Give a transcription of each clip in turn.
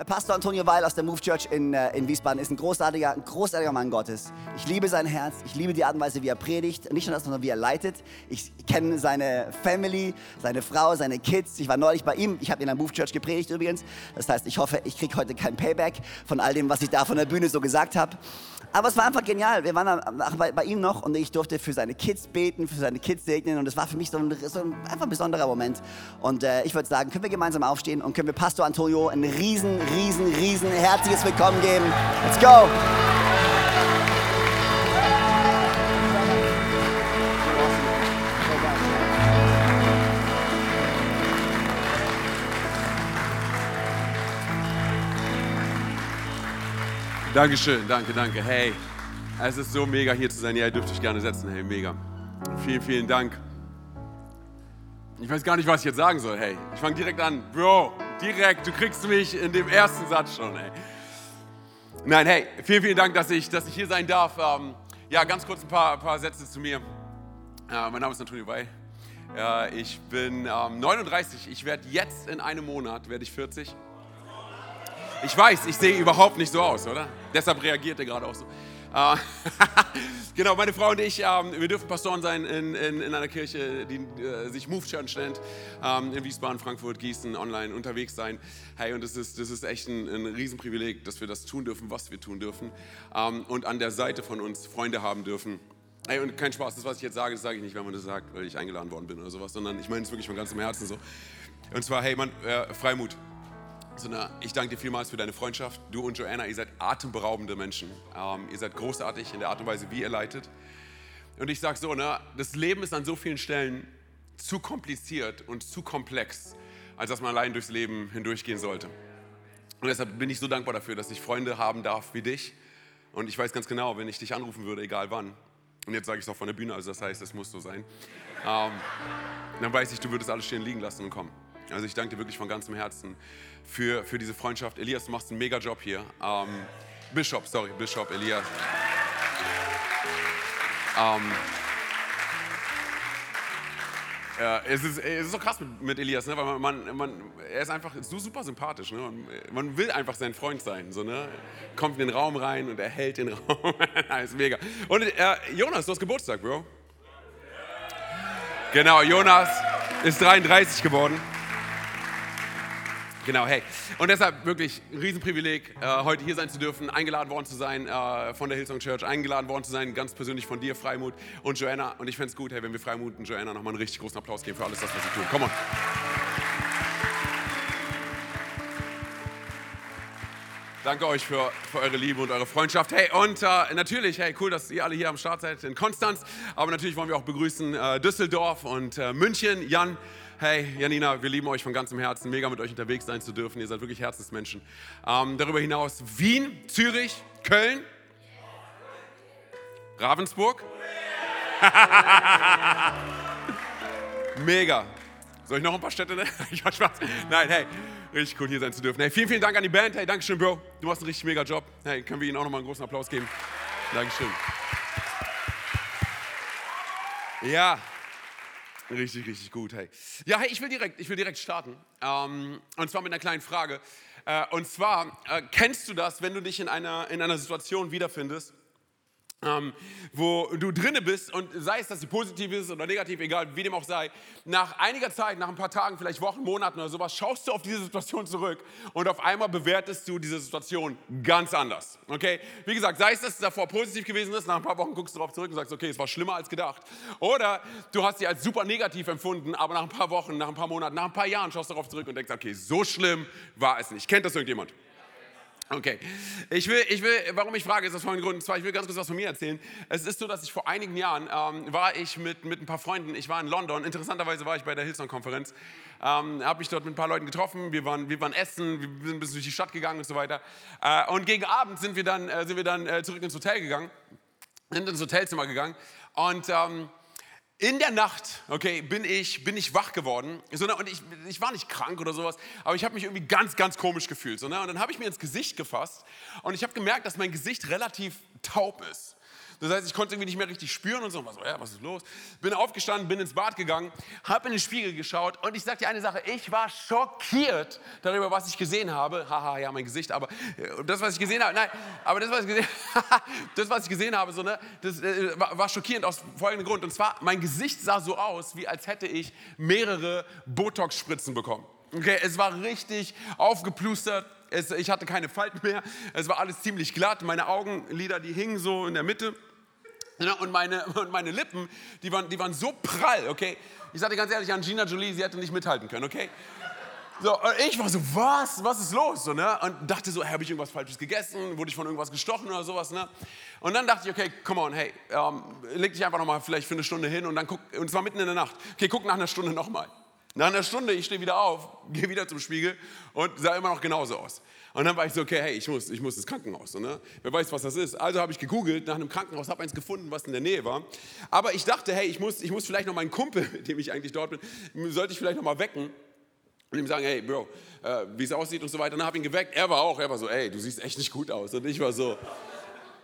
Äh, Pastor Antonio Weil aus der Move Church in, äh, in Wiesbaden ist ein großartiger, ein großartiger Mann Gottes. Ich liebe sein Herz, ich liebe die Art und Weise, wie er predigt. Nicht nur das, sondern wie er leitet. Ich kenne seine Family, seine Frau, seine Kids. Ich war neulich bei ihm. Ich habe in der Move Church gepredigt übrigens. Das heißt, ich hoffe, ich kriege heute kein Payback von all dem, was ich da von der Bühne so gesagt habe. Aber es war einfach genial. Wir waren bei, bei, ihm noch und ich durfte für seine Kids beten, für seine Kids segnen. Und es war für mich so ein, so ein einfach ein besonderer Moment. Und äh, ich würde sagen, können wir gemeinsam aufstehen und können wir Pastor Antonio ein riesen, riesen, riesen herzliches Willkommen geben. Let's go! Dankeschön, danke, danke. Hey, es ist so mega hier zu sein. Ja, ihr dürft euch gerne setzen. Hey, mega. Vielen, vielen Dank. Ich weiß gar nicht, was ich jetzt sagen soll. Hey, ich fange direkt an. Bro, direkt, du kriegst mich in dem ersten Satz schon. Hey. Nein, hey, vielen, vielen Dank, dass ich, dass ich hier sein darf. Ähm, ja, ganz kurz ein paar, paar Sätze zu mir. Äh, mein Name ist Antonio Wey. Äh, ich bin ähm, 39. Ich werde jetzt in einem Monat, werde ich 40. Ich weiß, ich sehe überhaupt nicht so aus, oder? Deshalb reagiert er gerade auch so. Äh, genau, meine Frau und ich, ähm, wir dürfen Pastoren sein in, in, in einer Kirche, die äh, sich Move Church nennt, ähm, in Wiesbaden, Frankfurt, Gießen, online unterwegs sein. Hey, und das ist, das ist echt ein, ein Riesenprivileg, dass wir das tun dürfen, was wir tun dürfen. Ähm, und an der Seite von uns Freunde haben dürfen. Hey, und kein Spaß, das, was ich jetzt sage, das sage ich nicht, wenn man das sagt, weil ich eingeladen worden bin oder sowas, sondern ich meine es wirklich von ganzem Herzen so. Und zwar, hey, man, äh, Freimut sondern ich danke dir vielmals für deine Freundschaft. Du und Joanna, ihr seid atemberaubende Menschen. Ähm, ihr seid großartig in der Art und Weise, wie ihr leitet. Und ich sage so, ne, das Leben ist an so vielen Stellen zu kompliziert und zu komplex, als dass man allein durchs Leben hindurchgehen sollte. Und deshalb bin ich so dankbar dafür, dass ich Freunde haben darf wie dich. Und ich weiß ganz genau, wenn ich dich anrufen würde, egal wann, und jetzt sage ich es auch von der Bühne, also das heißt, es muss so sein, ähm, dann weiß ich, du würdest alles stehen liegen lassen und kommen. Also ich danke dir wirklich von ganzem Herzen für, für diese Freundschaft. Elias, du machst einen mega Job hier. Ähm, Bishop, sorry, Bishop, Elias. Ähm, ja, es, ist, es ist so krass mit, mit Elias, ne? weil man, man, man, er ist einfach so super sympathisch. Ne? Man, man, will einfach sein Freund sein. So, ne? Kommt in den Raum rein und er hält den Raum. ist mega. Und äh, Jonas, du hast Geburtstag, Bro. Genau, Jonas ist 33 geworden. Genau, hey. Und deshalb wirklich ein Riesenprivileg, äh, heute hier sein zu dürfen, eingeladen worden zu sein äh, von der Hillsong Church, eingeladen worden zu sein, ganz persönlich von dir, Freimut und Joanna. Und ich fände es gut, hey, wenn wir Freimut und Joanna nochmal einen richtig großen Applaus geben für alles was sie tun. Komm on. Danke euch für, für, eure Liebe und eure Freundschaft. Hey, und äh, natürlich, hey, cool, dass ihr alle hier am Start seid in Konstanz. Aber natürlich wollen wir auch begrüßen äh, Düsseldorf und München. Jan, Hey, Janina, wir lieben euch von ganzem Herzen, mega mit euch unterwegs sein zu dürfen. Ihr seid wirklich Herzensmenschen. Ähm, darüber hinaus Wien, Zürich, Köln, Ravensburg. mega. Soll ich noch ein paar Städte nennen? Ich mach Spaß. Nein, hey, richtig cool hier sein zu dürfen. Hey, vielen, vielen Dank an die Band. Hey, Dankeschön, Bro. Du machst einen richtig mega Job. Hey, können wir Ihnen auch nochmal einen großen Applaus geben? Dankeschön. Ja, Richtig, richtig gut. Hey. Ja, hey, ich will direkt, ich will direkt starten. Ähm, und zwar mit einer kleinen Frage. Äh, und zwar, äh, kennst du das, wenn du dich in einer, in einer Situation wiederfindest, ähm, wo du drinne bist und sei es, dass sie positiv ist oder negativ, egal wie dem auch sei, nach einiger Zeit, nach ein paar Tagen, vielleicht Wochen, Monaten oder sowas, schaust du auf diese Situation zurück und auf einmal bewertest du diese Situation ganz anders. Okay? Wie gesagt, sei es, dass es davor positiv gewesen ist, nach ein paar Wochen guckst du darauf zurück und sagst, okay, es war schlimmer als gedacht. Oder du hast sie als super negativ empfunden, aber nach ein paar Wochen, nach ein paar Monaten, nach ein paar Jahren schaust du darauf zurück und denkst, okay, so schlimm war es nicht. Kennt das irgendjemand? Okay, ich will, ich will, warum ich frage, ist das von Grund. Zwar, ich will ganz kurz was von mir erzählen. Es ist so, dass ich vor einigen Jahren ähm, war ich mit, mit ein paar Freunden, ich war in London, interessanterweise war ich bei der Hillsong-Konferenz, ähm, habe mich dort mit ein paar Leuten getroffen, wir waren, wir waren essen, wir sind ein bisschen durch die Stadt gegangen und so weiter. Äh, und gegen Abend sind wir dann, äh, sind wir dann äh, zurück ins Hotel gegangen sind ins Hotelzimmer gegangen und ähm, in der Nacht, okay, bin ich, bin ich wach geworden. So, ne, und ich, ich war nicht krank oder sowas, aber ich habe mich irgendwie ganz, ganz komisch gefühlt. So, ne, und dann habe ich mir ins Gesicht gefasst und ich habe gemerkt, dass mein Gesicht relativ taub ist. Das heißt, ich konnte irgendwie nicht mehr richtig spüren und so. Was, ja, was ist los? Bin aufgestanden, bin ins Bad gegangen, habe in den Spiegel geschaut und ich sage dir eine Sache, ich war schockiert darüber, was ich gesehen habe. Haha, ja, mein Gesicht, aber äh, das, was ich gesehen habe, nein, aber das, was ich gesehen, das, was ich gesehen habe, so, ne, das äh, war, schockierend aus folgendem Grund. Und zwar, mein Gesicht sah so aus, wie als hätte ich mehrere Botox-Spritzen bekommen. Okay, es war richtig aufgeplustert. Es, ich hatte keine Falten mehr. Es war alles ziemlich glatt. Meine Augenlider, die hingen so in der Mitte. Und meine, und meine Lippen, die waren, die waren so prall, okay? Ich sagte ganz ehrlich, Angelina Jolie, sie hätte nicht mithalten können, okay? So, ich war so, was? Was ist los? So, ne? Und dachte so, habe ich irgendwas Falsches gegessen? Wurde ich von irgendwas gestochen oder sowas? Ne? Und dann dachte ich, okay, come on, hey, ähm, leg dich einfach nochmal vielleicht für eine Stunde hin und dann guck, und zwar mitten in der Nacht. Okay, guck nach einer Stunde nochmal. Nach einer Stunde, ich stehe wieder auf, gehe wieder zum Spiegel und sah immer noch genauso aus. Und dann war ich so, okay, hey, ich muss, ich muss ins Krankenhaus. Ne? Wer weiß, was das ist. Also habe ich gegoogelt nach einem Krankenhaus, habe eins gefunden, was in der Nähe war. Aber ich dachte, hey, ich muss, ich muss vielleicht noch meinen Kumpel, mit dem ich eigentlich dort bin, sollte ich vielleicht noch mal wecken und ihm sagen, hey, Bro, äh, wie es aussieht und so weiter. Und dann habe ich ihn geweckt. Er war auch, er war so, ey, du siehst echt nicht gut aus. Und ich war so,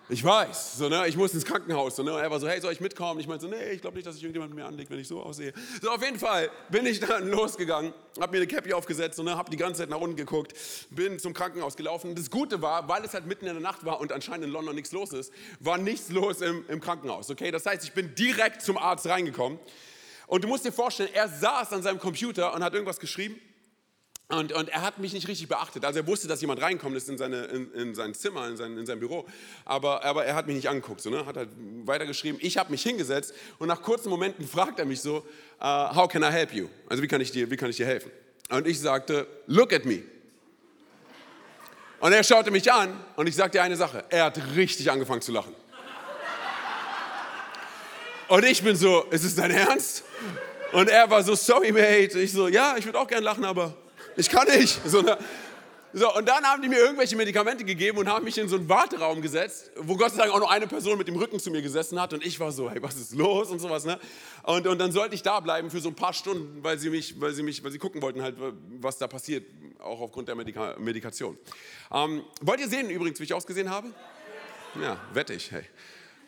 ich weiß, so, ne, ich muss ins Krankenhaus. So, ne, er war so, hey, soll ich mitkommen? Ich meinte so, nee, ich glaube nicht, dass sich irgendjemand mit mir anlegt, wenn ich so aussehe. So, auf jeden Fall bin ich dann losgegangen, habe mir eine Cappy aufgesetzt und ne, habe die ganze Zeit nach unten geguckt, bin zum Krankenhaus gelaufen. Das Gute war, weil es halt mitten in der Nacht war und anscheinend in London nichts los ist, war nichts los im, im Krankenhaus. Okay, das heißt, ich bin direkt zum Arzt reingekommen. Und du musst dir vorstellen, er saß an seinem Computer und hat irgendwas geschrieben. Und, und, er hat mich nicht richtig beachtet. Also er wusste, dass jemand reinkommt ist in, seine, in, in sein Zimmer, in sein, in sein Büro. Aber, aber, er hat mich nicht angeguckt. So, ne? Hat halt weitergeschrieben. Ich habe mich hingesetzt und nach kurzen Momenten fragt er mich so, uh, how can I help you? Also wie kann, ich dir, wie kann ich dir helfen? Und ich sagte, look at me. Und er schaute mich an und ich sagte eine Sache. Er hat richtig angefangen zu lachen. Und ich bin so, ist es dein Ernst? Und er war so, sorry mate. Ich so, ja, ich würde auch gern lachen, aber ich kann nicht. So, ne? so, und dann haben die mir irgendwelche Medikamente gegeben und haben mich in so einen Warteraum gesetzt, wo Gott sei Dank auch nur eine Person mit dem Rücken zu mir gesessen hat und ich war so, hey, was ist los und sowas. Ne? Und, und dann sollte ich da bleiben für so ein paar Stunden, weil sie mich, weil sie mich, weil sie gucken wollten halt, was da passiert, auch aufgrund der Medika Medikation. Ähm, wollt ihr sehen übrigens, wie ich ausgesehen habe? Ja, wette ich, hey.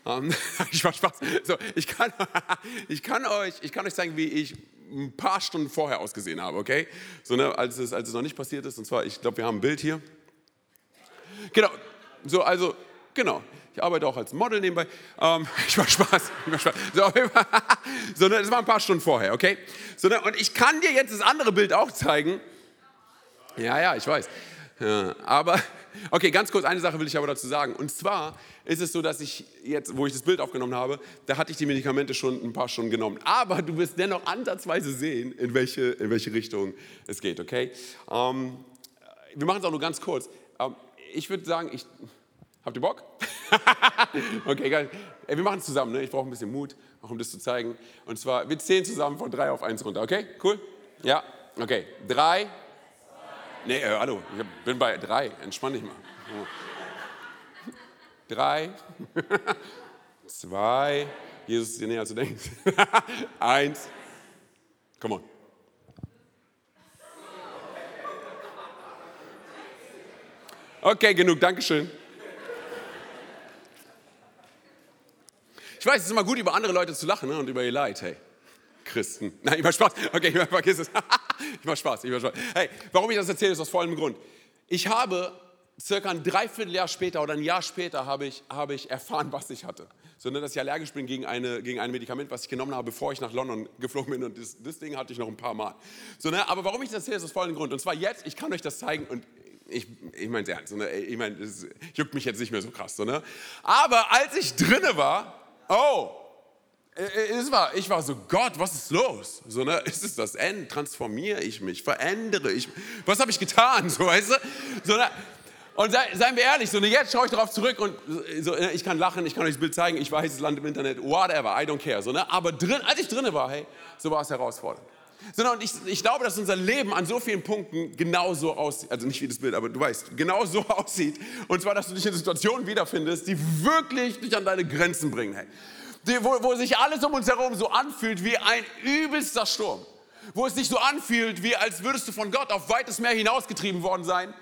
Um, ich war Spaß. So, ich, kann, ich, kann euch, ich kann euch zeigen, wie ich ein paar Stunden vorher ausgesehen habe, okay? So, ne, als, es, als es noch nicht passiert ist. Und zwar, ich glaube, wir haben ein Bild hier. Genau, so, also, genau. Ich arbeite auch als Model nebenbei. Ähm, ich war Spaß. Ich war Spaß. So, so ne, das war ein paar Stunden vorher, okay? So, ne, und ich kann dir jetzt das andere Bild auch zeigen. Ja, ja, ich weiß. Ja, aber Okay, ganz kurz, eine Sache will ich aber dazu sagen. Und zwar ist es so, dass ich jetzt, wo ich das Bild aufgenommen habe, da hatte ich die Medikamente schon ein paar Stunden genommen. Aber du wirst dennoch ansatzweise sehen, in welche, in welche Richtung es geht, okay? Ähm, wir machen es auch nur ganz kurz. Ähm, ich würde sagen, ich, habt ihr Bock? okay, geil. Ey, wir machen es zusammen, ne? ich brauche ein bisschen Mut, auch um das zu zeigen. Und zwar, wir zählen zusammen von drei auf eins runter, okay? Cool? Ja, okay. Drei, Nee, äh, hallo, ich bin bei drei. Entspann dich mal. Drei, zwei, Jesus ist dir näher als du denkst. Eins, come on. Okay, genug, Dankeschön. Ich weiß, es ist immer gut, über andere Leute zu lachen ne, und über ihr Leid, hey. Christen. Nein, mach Spaß. Okay, ich vergiss es. Ich mach Spaß, ich mach Spaß. Hey, warum ich das erzähle, ist aus vollem Grund. Ich habe circa ein Dreivierteljahr später oder ein Jahr später habe ich, habe ich erfahren, was ich hatte. Sondern, dass ich allergisch bin gegen, eine, gegen ein Medikament, was ich genommen habe, bevor ich nach London geflogen bin. Und das, das Ding hatte ich noch ein paar Mal. So, ne? Aber warum ich das erzähle, ist aus vollem Grund. Und zwar jetzt, ich kann euch das zeigen und ich, ich meine es ernst. Ne? Ich meine, es juckt mich jetzt nicht mehr so krass. So, ne? Aber als ich drinne war, oh, es war, ich war so, Gott, was ist los? So, ne, ist es das Ende? Transformiere ich mich? Verändere ich Was habe ich getan? So, weißt du? So, ne, und sei, seien wir ehrlich, so, ne, jetzt schaue ich darauf zurück und so, ne, ich kann lachen, ich kann euch das Bild zeigen, ich weiß, es landet im Internet, whatever, I don't care. So, ne, aber drin, als ich drinne war, hey, so war es herausfordernd. Sondern ich, ich glaube, dass unser Leben an so vielen Punkten genauso aussieht. Also nicht wie das Bild, aber du weißt, genauso aussieht. Und zwar, dass du dich in Situationen wiederfindest, die wirklich dich an deine Grenzen bringen. Hey. Wo, wo sich alles um uns herum so anfühlt wie ein übelster Sturm. Wo es sich so anfühlt, wie als würdest du von Gott auf weites Meer hinausgetrieben worden sein.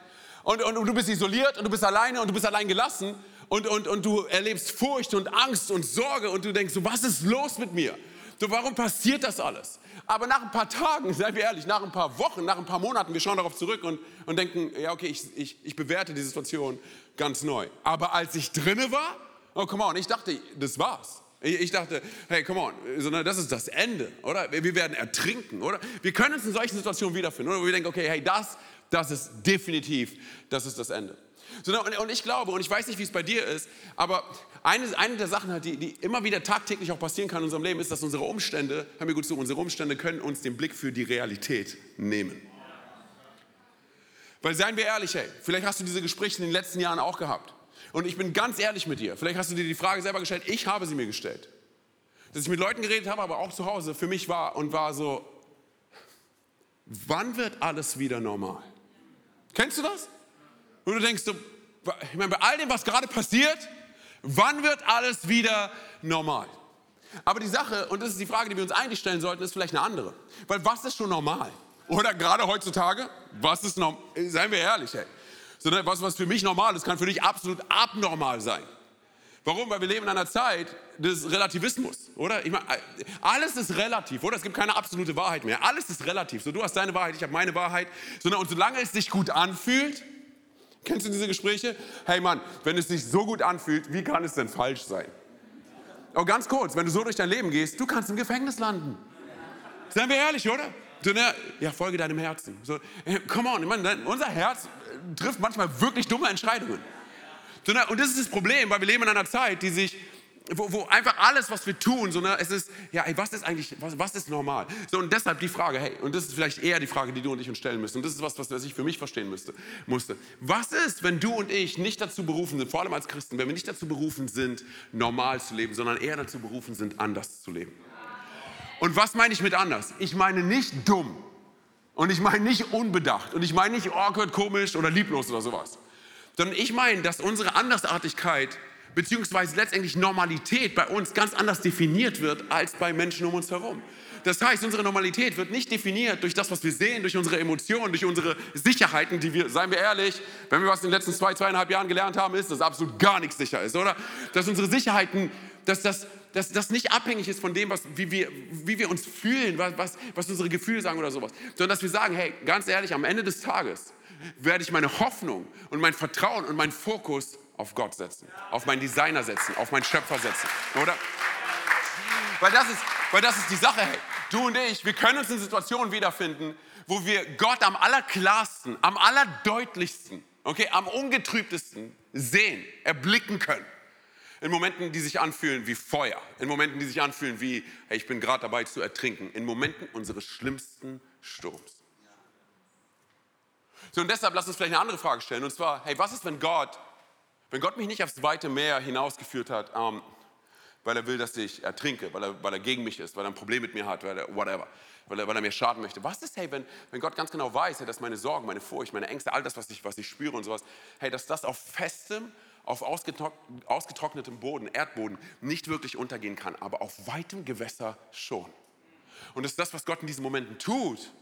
Und, und, und du bist isoliert und du bist alleine und du bist allein gelassen. Und, und, und du erlebst Furcht und Angst und Sorge und du denkst so, was ist los mit mir? So, warum passiert das alles? Aber nach ein paar Tagen, seien wir ehrlich, nach ein paar Wochen, nach ein paar Monaten, wir schauen darauf zurück und, und denken, ja, okay, ich, ich, ich bewerte die Situation ganz neu. Aber als ich drinne war, oh, come on, ich dachte, das war's. Ich, dachte, hey, come on, sondern das ist das Ende, oder? Wir werden ertrinken, oder? Wir können uns in solchen Situationen wiederfinden, oder? Wo wir denken, okay, hey, das, das ist definitiv, das ist das Ende. Und ich glaube, und ich weiß nicht, wie es bei dir ist, aber eine, eine der Sachen, die, die immer wieder tagtäglich auch passieren kann in unserem Leben, ist, dass unsere Umstände, hör mir gut zu, unsere Umstände können uns den Blick für die Realität nehmen. Weil seien wir ehrlich, hey, vielleicht hast du diese Gespräche in den letzten Jahren auch gehabt. Und ich bin ganz ehrlich mit dir. Vielleicht hast du dir die Frage selber gestellt, ich habe sie mir gestellt. Dass ich mit Leuten geredet habe, aber auch zu Hause für mich war und war so, wann wird alles wieder normal? Kennst du das? Und du denkst, ich meine, bei all dem, was gerade passiert, wann wird alles wieder normal? Aber die Sache, und das ist die Frage, die wir uns eigentlich stellen sollten, ist vielleicht eine andere. Weil was ist schon normal? Oder gerade heutzutage, was ist normal? Seien wir ehrlich, ey. Sondern was, was für mich normal ist, kann für dich absolut abnormal sein. Warum? Weil wir leben in einer Zeit des Relativismus, oder? Ich meine, alles ist relativ, oder? Es gibt keine absolute Wahrheit mehr. Alles ist relativ. So, du hast deine Wahrheit, ich habe meine Wahrheit. Sondern, und solange es sich gut anfühlt, Kennst du diese Gespräche? Hey Mann, wenn es sich so gut anfühlt, wie kann es denn falsch sein? Aber ganz kurz, wenn du so durch dein Leben gehst, du kannst im Gefängnis landen. Seien wir ehrlich, oder? So, ne, ja, folge deinem Herzen. So, hey, come on, meine, unser Herz trifft manchmal wirklich dumme Entscheidungen. So, ne, und das ist das Problem, weil wir leben in einer Zeit, die sich wo, wo, einfach alles, was wir tun, so, ne, es ist, ja, ey, was ist eigentlich, was, was, ist normal? So, und deshalb die Frage, hey, und das ist vielleicht eher die Frage, die du und ich uns stellen müssen, und das ist was, was ich für mich verstehen müsste, musste. Was ist, wenn du und ich nicht dazu berufen sind, vor allem als Christen, wenn wir nicht dazu berufen sind, normal zu leben, sondern eher dazu berufen sind, anders zu leben? Und was meine ich mit anders? Ich meine nicht dumm. Und ich meine nicht unbedacht. Und ich meine nicht awkward, komisch oder lieblos oder sowas. Sondern ich meine, dass unsere Andersartigkeit beziehungsweise letztendlich Normalität bei uns ganz anders definiert wird als bei Menschen um uns herum. Das heißt, unsere Normalität wird nicht definiert durch das, was wir sehen, durch unsere Emotionen, durch unsere Sicherheiten, die wir, seien wir ehrlich, wenn wir was in den letzten zwei, zweieinhalb Jahren gelernt haben, ist, dass absolut gar nichts sicher ist, oder? Dass unsere Sicherheiten, dass das, dass das nicht abhängig ist von dem, was, wie, wir, wie wir uns fühlen, was, was, unsere Gefühle sagen oder sowas, sondern dass wir sagen, hey, ganz ehrlich, am Ende des Tages werde ich meine Hoffnung und mein Vertrauen und meinen Fokus auf Gott setzen, auf meinen Designer setzen, auf meinen Schöpfer setzen, oder? Weil das ist, weil das ist die Sache, hey. Du und ich, wir können uns in Situationen wiederfinden, wo wir Gott am allerklarsten, am allerdeutlichsten, okay, am ungetrübtesten sehen, erblicken können. In Momenten, die sich anfühlen wie Feuer, in Momenten, die sich anfühlen wie, hey, ich bin gerade dabei zu ertrinken, in Momenten unseres schlimmsten Sturms. So, und deshalb lass uns vielleicht eine andere Frage stellen, und zwar, hey, was ist, wenn Gott wenn Gott mich nicht aufs weite Meer hinausgeführt hat, ähm, weil er will, dass ich ertrinke, weil er, weil er gegen mich ist, weil er ein Problem mit mir hat, weil er, whatever, weil er, weil er mir schaden möchte. Was ist, hey, wenn, wenn Gott ganz genau weiß, hey, dass meine Sorgen, meine Furcht, meine Ängste, all das, was ich, was ich spüre und sowas, hey, dass das auf festem, auf ausgetrocknetem Boden, Erdboden nicht wirklich untergehen kann, aber auf weitem Gewässer schon. Und das ist das, was Gott in diesen Momenten tut.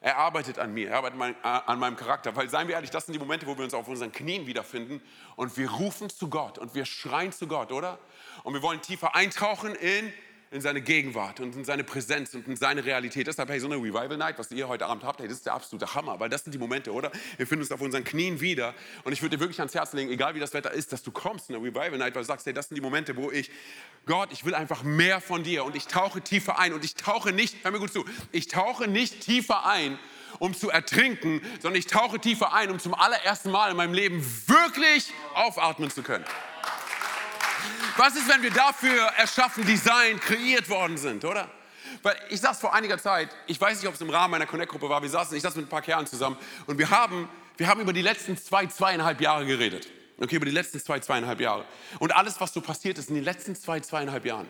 Er arbeitet an mir, er arbeitet an meinem Charakter. Weil, seien wir ehrlich, das sind die Momente, wo wir uns auf unseren Knien wiederfinden und wir rufen zu Gott und wir schreien zu Gott, oder? Und wir wollen tiefer eintauchen in in seine Gegenwart und in seine Präsenz und in seine Realität. Deshalb, hey, so eine Revival Night, was ihr heute Abend habt, hey, das ist der absolute Hammer, weil das sind die Momente, oder? Wir finden uns auf unseren Knien wieder und ich würde dir wirklich ans Herz legen, egal wie das Wetter ist, dass du kommst in eine Revival Night, weil du sagst, hey, das sind die Momente, wo ich, Gott, ich will einfach mehr von dir und ich tauche tiefer ein und ich tauche nicht, hör mir gut zu, ich tauche nicht tiefer ein, um zu ertrinken, sondern ich tauche tiefer ein, um zum allerersten Mal in meinem Leben wirklich aufatmen zu können. Was ist, wenn wir dafür erschaffen, design, kreiert worden sind, oder? Weil ich saß vor einiger Zeit, ich weiß nicht, ob es im Rahmen meiner Connect-Gruppe war, wir saßen, ich saß mit ein paar Kerlen zusammen und wir haben, wir haben über die letzten zwei, zweieinhalb Jahre geredet. Okay, über die letzten zwei, zweieinhalb Jahre. Und alles, was so passiert ist in den letzten zwei, zweieinhalb Jahren.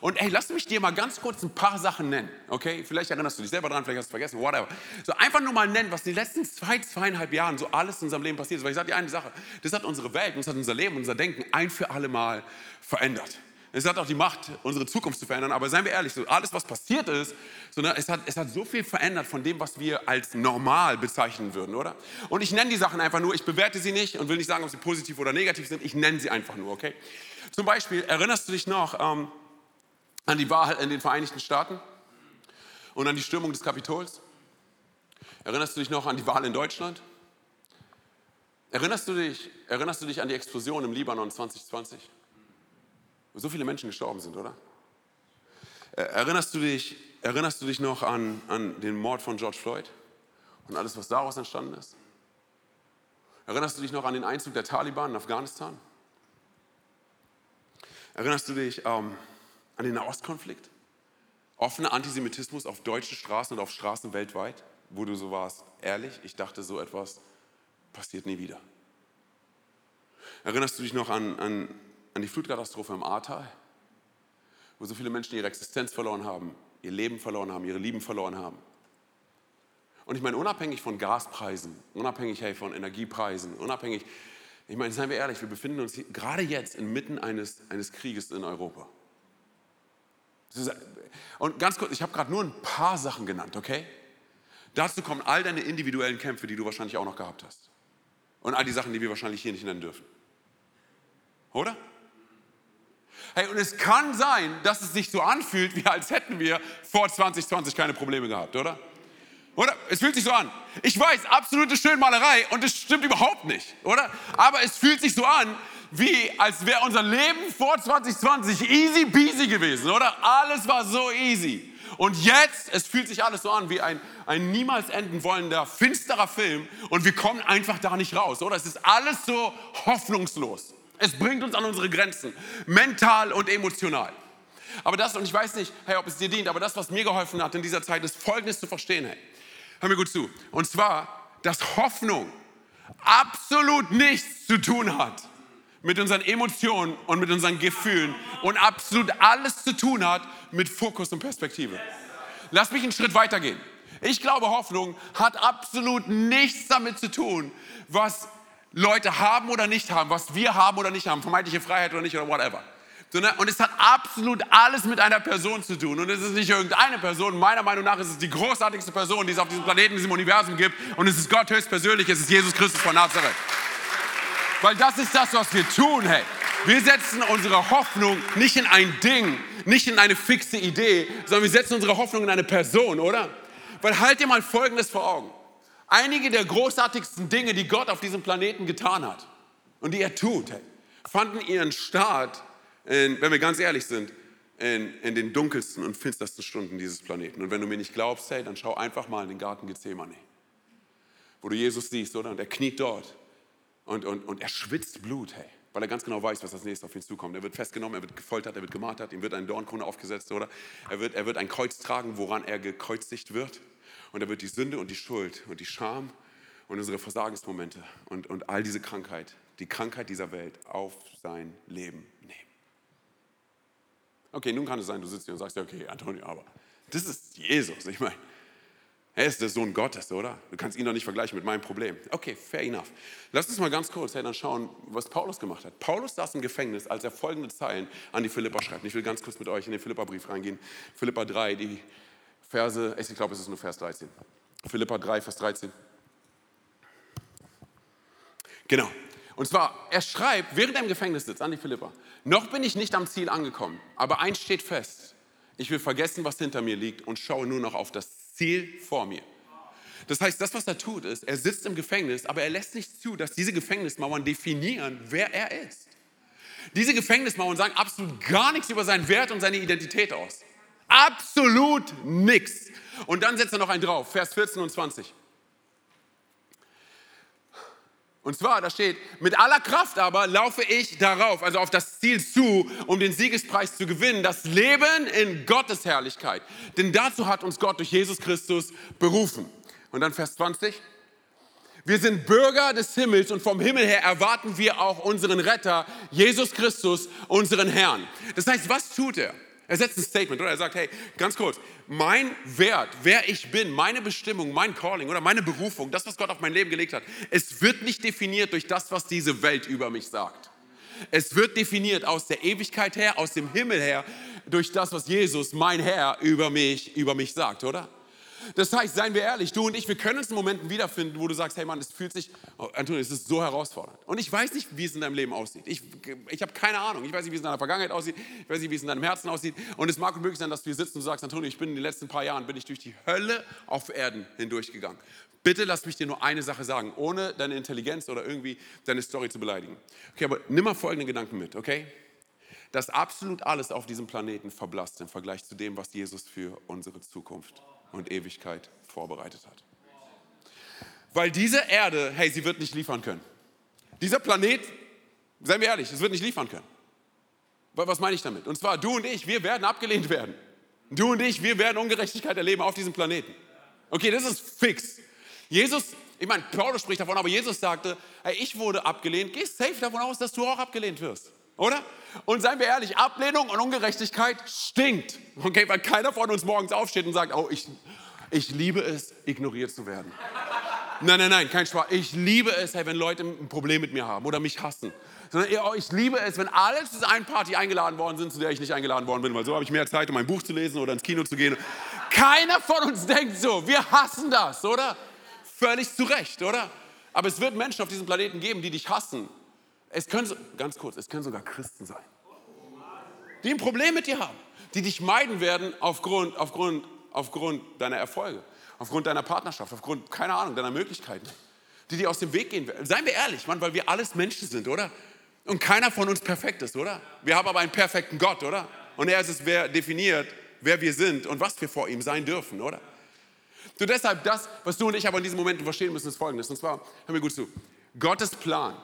Und ey, lass mich dir mal ganz kurz ein paar Sachen nennen, okay? Vielleicht erinnerst du dich selber dran, vielleicht hast du es vergessen, whatever. So einfach nur mal nennen, was in den letzten zwei, zweieinhalb Jahren so alles in unserem Leben passiert ist. Weil ich sage dir eine Sache, das hat unsere Welt, das hat unser Leben, unser Denken ein für alle Mal verändert. Es hat auch die Macht, unsere Zukunft zu verändern. Aber seien wir ehrlich, so alles, was passiert ist, so, ne, es, hat, es hat so viel verändert von dem, was wir als normal bezeichnen würden, oder? Und ich nenne die Sachen einfach nur, ich bewerte sie nicht und will nicht sagen, ob sie positiv oder negativ sind. Ich nenne sie einfach nur, okay? Zum Beispiel, erinnerst du dich noch ähm, an die Wahl in den Vereinigten Staaten und an die Stürmung des Kapitols? Erinnerst du dich noch an die Wahl in Deutschland? Erinnerst du dich, erinnerst du dich an die Explosion im Libanon 2020? wo so viele Menschen gestorben sind, oder? Erinnerst du dich, erinnerst du dich noch an, an den Mord von George Floyd und alles, was daraus entstanden ist? Erinnerst du dich noch an den Einzug der Taliban in Afghanistan? Erinnerst du dich ähm, an den Nahostkonflikt? Offener Antisemitismus auf deutschen Straßen und auf Straßen weltweit, wo du so warst, ehrlich, ich dachte, so etwas passiert nie wieder. Erinnerst du dich noch an, an an die Flutkatastrophe im Ahrtal, wo so viele Menschen ihre Existenz verloren haben, ihr Leben verloren haben, ihre Lieben verloren haben. Und ich meine, unabhängig von Gaspreisen, unabhängig hey, von Energiepreisen, unabhängig, ich meine, seien wir ehrlich, wir befinden uns hier, gerade jetzt inmitten eines, eines Krieges in Europa. Und ganz kurz, ich habe gerade nur ein paar Sachen genannt, okay? Dazu kommen all deine individuellen Kämpfe, die du wahrscheinlich auch noch gehabt hast. Und all die Sachen, die wir wahrscheinlich hier nicht nennen dürfen. Oder? Hey, und es kann sein, dass es sich so anfühlt, wie als hätten wir vor 2020 keine Probleme gehabt, oder? Oder? Es fühlt sich so an. Ich weiß, absolute Schönmalerei und es stimmt überhaupt nicht, oder? Aber es fühlt sich so an, wie als wäre unser Leben vor 2020 easy peasy gewesen, oder? Alles war so easy. Und jetzt, es fühlt sich alles so an wie ein, ein niemals enden wollender, finsterer Film und wir kommen einfach da nicht raus, oder? Es ist alles so hoffnungslos. Es bringt uns an unsere Grenzen, mental und emotional. Aber das, und ich weiß nicht, hey, ob es dir dient, aber das, was mir geholfen hat in dieser Zeit, ist Folgendes zu verstehen, hey. Hör mir gut zu. Und zwar, dass Hoffnung absolut nichts zu tun hat mit unseren Emotionen und mit unseren Gefühlen und absolut alles zu tun hat mit Fokus und Perspektive. Lass mich einen Schritt weitergehen. Ich glaube, Hoffnung hat absolut nichts damit zu tun, was Leute haben oder nicht haben, was wir haben oder nicht haben, vermeintliche Freiheit oder nicht oder whatever. Und es hat absolut alles mit einer Person zu tun. Und es ist nicht irgendeine Person. Meiner Meinung nach ist es die großartigste Person, die es auf diesem Planeten, diesem Universum gibt. Und es ist Gott höchstpersönlich. Es ist Jesus Christus von Nazareth. Weil das ist das, was wir tun, hey. Wir setzen unsere Hoffnung nicht in ein Ding, nicht in eine fixe Idee, sondern wir setzen unsere Hoffnung in eine Person, oder? Weil halt dir mal Folgendes vor Augen. Einige der großartigsten Dinge, die Gott auf diesem Planeten getan hat und die er tut, fanden ihren Start, in, wenn wir ganz ehrlich sind, in, in, den dunkelsten und finstersten Stunden dieses Planeten. Und wenn du mir nicht glaubst, hey, dann schau einfach mal in den Garten Gethsemane, wo du Jesus siehst, oder? Und er kniet dort und, und, und er schwitzt Blut, hey, weil er ganz genau weiß, was als nächstes auf ihn zukommt. Er wird festgenommen, er wird gefoltert, er wird gemartert, ihm wird eine Dornkrone aufgesetzt, oder? Er wird, er wird ein Kreuz tragen, woran er gekreuzigt wird. Und er wird die Sünde und die Schuld und die Scham und unsere Versagensmomente und, und all diese Krankheit, die Krankheit dieser Welt auf sein Leben nehmen. Okay, nun kann es sein, du sitzt hier und sagst, okay, Antonio, aber das ist Jesus. Ich meine, er ist der Sohn Gottes, oder? Du kannst ihn doch nicht vergleichen mit meinem Problem. Okay, fair enough. Lass uns mal ganz kurz hey, dann schauen, was Paulus gemacht hat. Paulus saß im Gefängnis, als er folgende Zeilen an die Philippa schreibt. Ich will ganz kurz mit euch in den Philippa-Brief reingehen. Philippa 3, die Verse, ich glaube, es ist nur Vers 13. Philippa 3, Vers 13. Genau. Und zwar, er schreibt, während er im Gefängnis sitzt, an die Philippa, noch bin ich nicht am Ziel angekommen, aber eins steht fest. Ich will vergessen, was hinter mir liegt und schaue nur noch auf das Ziel vor mir. Das heißt, das, was er tut, ist, er sitzt im Gefängnis, aber er lässt nicht zu, dass diese Gefängnismauern definieren, wer er ist. Diese Gefängnismauern sagen absolut gar nichts über seinen Wert und seine Identität aus. Absolut nichts. Und dann setzt er noch einen drauf, Vers 14 und 20. Und zwar, da steht, mit aller Kraft aber laufe ich darauf, also auf das Ziel zu, um den Siegespreis zu gewinnen, das Leben in Gottes Herrlichkeit. Denn dazu hat uns Gott durch Jesus Christus berufen. Und dann Vers 20. Wir sind Bürger des Himmels und vom Himmel her erwarten wir auch unseren Retter, Jesus Christus, unseren Herrn. Das heißt, was tut er? Er setzt ein Statement, oder? Er sagt, hey, ganz kurz, mein Wert, wer ich bin, meine Bestimmung, mein Calling oder meine Berufung, das, was Gott auf mein Leben gelegt hat, es wird nicht definiert durch das, was diese Welt über mich sagt. Es wird definiert aus der Ewigkeit her, aus dem Himmel her, durch das, was Jesus, mein Herr, über mich, über mich sagt, oder? Das heißt, seien wir ehrlich, du und ich, wir können uns in Momenten wiederfinden, wo du sagst, hey Mann, es fühlt sich, oh, Antonio, es ist so herausfordernd. Und ich weiß nicht, wie es in deinem Leben aussieht. Ich, ich habe keine Ahnung. Ich weiß nicht, wie es in deiner Vergangenheit aussieht. Ich weiß nicht, wie es in deinem Herzen aussieht. Und es mag möglich sein, dass du hier sitzt und sagst, Antonio, ich bin in den letzten paar Jahren, bin ich durch die Hölle auf Erden hindurchgegangen. Bitte lass mich dir nur eine Sache sagen, ohne deine Intelligenz oder irgendwie deine Story zu beleidigen. Okay, aber nimm mal folgende Gedanken mit, okay? Dass absolut alles auf diesem Planeten verblasst im Vergleich zu dem, was Jesus für unsere Zukunft und Ewigkeit vorbereitet hat. Weil diese Erde, hey, sie wird nicht liefern können. Dieser Planet, seien wir ehrlich, es wird nicht liefern können. Was meine ich damit? Und zwar, du und ich, wir werden abgelehnt werden. Du und ich, wir werden Ungerechtigkeit erleben auf diesem Planeten. Okay, das ist fix. Jesus, ich meine, Paulus spricht davon, aber Jesus sagte, hey, ich wurde abgelehnt, geh safe davon aus, dass du auch abgelehnt wirst. Oder? Und seien wir ehrlich, Ablehnung und Ungerechtigkeit stinkt. Okay, weil keiner von uns morgens aufsteht und sagt, oh, ich, ich liebe es, ignoriert zu werden. Nein, nein, nein, kein Spaß. Ich liebe es, hey, wenn Leute ein Problem mit mir haben oder mich hassen. Sondern oh, ich liebe es, wenn alle zu einer Party eingeladen worden sind, zu der ich nicht eingeladen worden bin, weil so habe ich mehr Zeit, um ein Buch zu lesen oder ins Kino zu gehen. Keiner von uns denkt so. Wir hassen das, oder? Völlig zu Recht, oder? Aber es wird Menschen auf diesem Planeten geben, die dich hassen. Es können, ganz kurz, es können sogar Christen sein, die ein Problem mit dir haben, die dich meiden werden aufgrund, aufgrund, aufgrund deiner Erfolge, aufgrund deiner Partnerschaft, aufgrund, keine Ahnung, deiner Möglichkeiten, die dir aus dem Weg gehen werden. Seien wir ehrlich, Mann, weil wir alles Menschen sind, oder? Und keiner von uns perfekt ist, oder? Wir haben aber einen perfekten Gott, oder? Und er ist es, wer definiert, wer wir sind und was wir vor ihm sein dürfen, oder? So deshalb, das, was du und ich aber in diesen Momenten verstehen müssen, ist folgendes. Und zwar, hör mir gut zu, Gottes Plan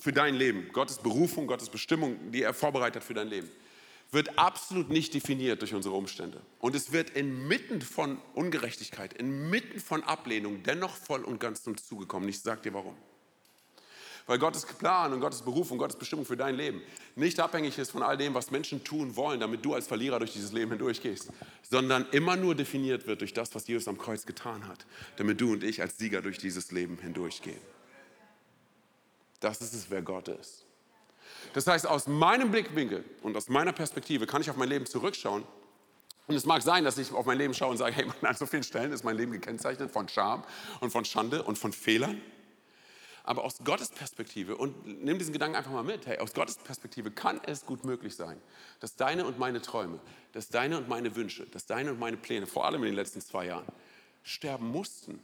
für dein Leben, Gottes Berufung, Gottes Bestimmung, die er vorbereitet für dein Leben, wird absolut nicht definiert durch unsere Umstände. Und es wird inmitten von Ungerechtigkeit, inmitten von Ablehnung dennoch voll und ganz zum Zuge kommen. Ich sage dir warum. Weil Gottes Plan und Gottes Beruf und Gottes Bestimmung für dein Leben nicht abhängig ist von all dem, was Menschen tun wollen, damit du als Verlierer durch dieses Leben hindurchgehst, sondern immer nur definiert wird durch das, was Jesus am Kreuz getan hat, damit du und ich als Sieger durch dieses Leben hindurchgehen. Das ist es, wer Gott ist. Das heißt, aus meinem Blickwinkel und aus meiner Perspektive kann ich auf mein Leben zurückschauen. Und es mag sein, dass ich auf mein Leben schaue und sage, hey, an so vielen Stellen ist mein Leben gekennzeichnet von Scham und von Schande und von Fehlern. Aber aus Gottes Perspektive, und nimm diesen Gedanken einfach mal mit, hey, aus Gottes Perspektive kann es gut möglich sein, dass deine und meine Träume, dass deine und meine Wünsche, dass deine und meine Pläne, vor allem in den letzten zwei Jahren, sterben mussten,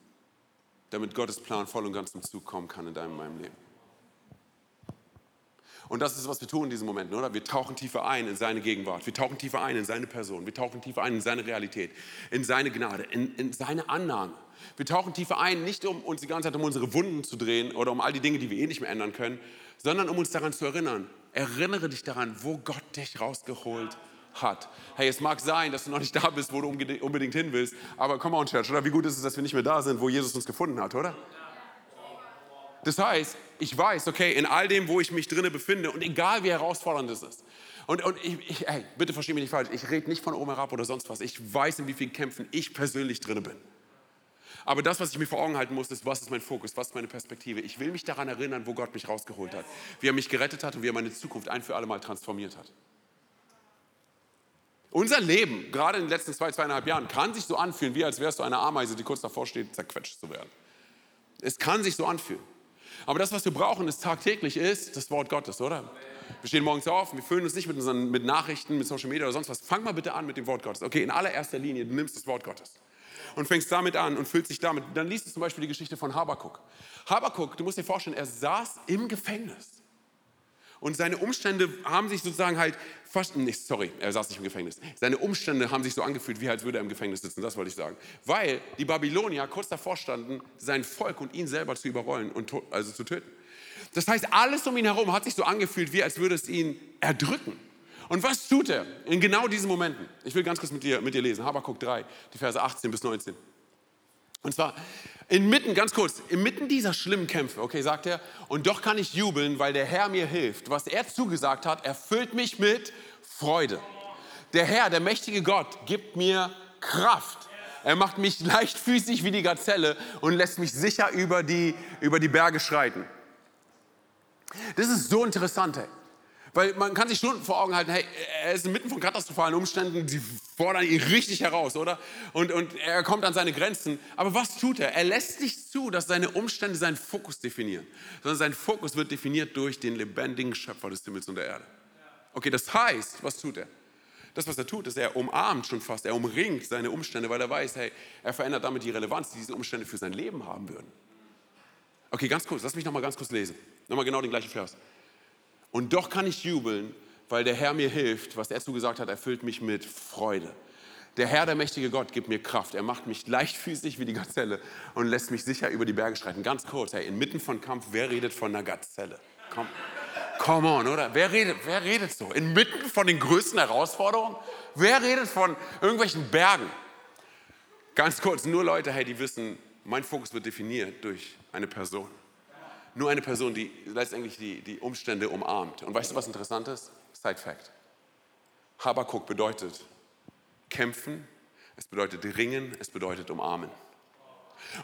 damit Gottes Plan voll und ganz zum Zug kommen kann in deinem und meinem Leben. Und das ist, was wir tun in diesen Momenten, oder? Wir tauchen tiefer ein in seine Gegenwart. Wir tauchen tiefer ein in seine Person. Wir tauchen tiefer ein in seine Realität, in seine Gnade, in, in seine Annahme. Wir tauchen tiefer ein, nicht um uns die ganze Zeit um unsere Wunden zu drehen oder um all die Dinge, die wir eh nicht mehr ändern können, sondern um uns daran zu erinnern. Erinnere dich daran, wo Gott dich rausgeholt hat. Hey, es mag sein, dass du noch nicht da bist, wo du unbedingt hin willst, aber komm on, Church, oder? Wie gut ist es, dass wir nicht mehr da sind, wo Jesus uns gefunden hat, oder? Das heißt, ich weiß, okay, in all dem, wo ich mich drinne befinde und egal wie herausfordernd es ist. Und, und ich, ich, hey, bitte versteh mich nicht falsch, ich rede nicht von oben herab oder sonst was. Ich weiß, in wie vielen Kämpfen ich persönlich drinne bin. Aber das, was ich mir vor Augen halten muss, ist, was ist mein Fokus, was ist meine Perspektive. Ich will mich daran erinnern, wo Gott mich rausgeholt hat, wie er mich gerettet hat und wie er meine Zukunft ein für alle Mal transformiert hat. Unser Leben, gerade in den letzten zwei, zweieinhalb Jahren, kann sich so anfühlen, wie als wärst du eine Ameise, die kurz davor steht, zerquetscht zu werden. Es kann sich so anfühlen. Aber das, was wir brauchen, ist tagtäglich, ist das Wort Gottes, oder? Wir stehen morgens auf, wir füllen uns nicht mit, unseren, mit Nachrichten, mit Social Media oder sonst was. Fang mal bitte an mit dem Wort Gottes. Okay, in allererster Linie, du nimmst das Wort Gottes und fängst damit an und füllst dich damit. Dann liest du zum Beispiel die Geschichte von Habakuk. Habakuk, du musst dir vorstellen, er saß im Gefängnis. Und seine Umstände haben sich sozusagen halt fast, nicht, sorry, er saß nicht im Gefängnis. Seine Umstände haben sich so angefühlt, wie als würde er im Gefängnis sitzen, das wollte ich sagen. Weil die Babylonier kurz davor standen, sein Volk und ihn selber zu überrollen und also zu töten. Das heißt, alles um ihn herum hat sich so angefühlt, wie als würde es ihn erdrücken. Und was tut er in genau diesen Momenten? Ich will ganz kurz mit dir, mit dir lesen. Habakuk 3, die Verse 18 bis 19. Und zwar inmitten, ganz kurz, inmitten dieser schlimmen Kämpfe, okay, sagt er, und doch kann ich jubeln, weil der Herr mir hilft. Was er zugesagt hat, erfüllt mich mit Freude. Der Herr, der mächtige Gott, gibt mir Kraft. Er macht mich leichtfüßig wie die Gazelle und lässt mich sicher über die, über die Berge schreiten. Das ist so interessant, hey. Weil man kann sich schon vor Augen halten, hey, er ist inmitten von katastrophalen Umständen, die fordern ihn richtig heraus, oder? Und, und er kommt an seine Grenzen. Aber was tut er? Er lässt nicht zu, dass seine Umstände seinen Fokus definieren, sondern sein Fokus wird definiert durch den lebendigen Schöpfer des Himmels und der Erde. Okay, das heißt, was tut er? Das, was er tut, ist, er umarmt schon fast, er umringt seine Umstände, weil er weiß, hey, er verändert damit die Relevanz, die diese Umstände für sein Leben haben würden. Okay, ganz kurz, lass mich nochmal ganz kurz lesen. Nochmal genau den gleichen Vers. Und doch kann ich jubeln, weil der Herr mir hilft. Was er zugesagt hat, erfüllt mich mit Freude. Der Herr, der mächtige Gott, gibt mir Kraft. Er macht mich leichtfüßig wie die Gazelle und lässt mich sicher über die Berge schreiten. Ganz kurz, hey, inmitten von Kampf, wer redet von einer Gazelle? Komm, come on, oder? Wer redet, wer redet so? Inmitten von den größten Herausforderungen? Wer redet von irgendwelchen Bergen? Ganz kurz, nur Leute, hey, die wissen, mein Fokus wird definiert durch eine Person nur eine Person, die letztendlich die, die Umstände umarmt. Und weißt du, was interessant ist? Side Fact. Habakuk bedeutet kämpfen, es bedeutet ringen, es bedeutet umarmen.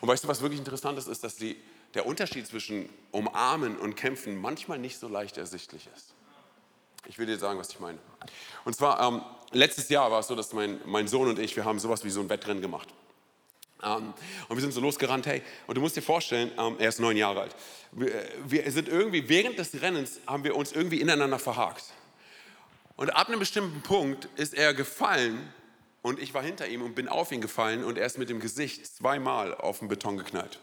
Und weißt du, was wirklich interessant ist, ist, dass die, der Unterschied zwischen umarmen und kämpfen manchmal nicht so leicht ersichtlich ist. Ich will dir sagen, was ich meine. Und zwar, ähm, letztes Jahr war es so, dass mein, mein Sohn und ich, wir haben sowas wie so ein Wettrennen gemacht. Ähm, und wir sind so losgerannt, hey, und du musst dir vorstellen, ähm, er ist neun Jahre alt. Wir, wir, sind irgendwie, während des Rennens haben wir uns irgendwie ineinander verhakt. Und ab einem bestimmten Punkt ist er gefallen und ich war hinter ihm und bin auf ihn gefallen und er ist mit dem Gesicht zweimal auf den Beton geknallt.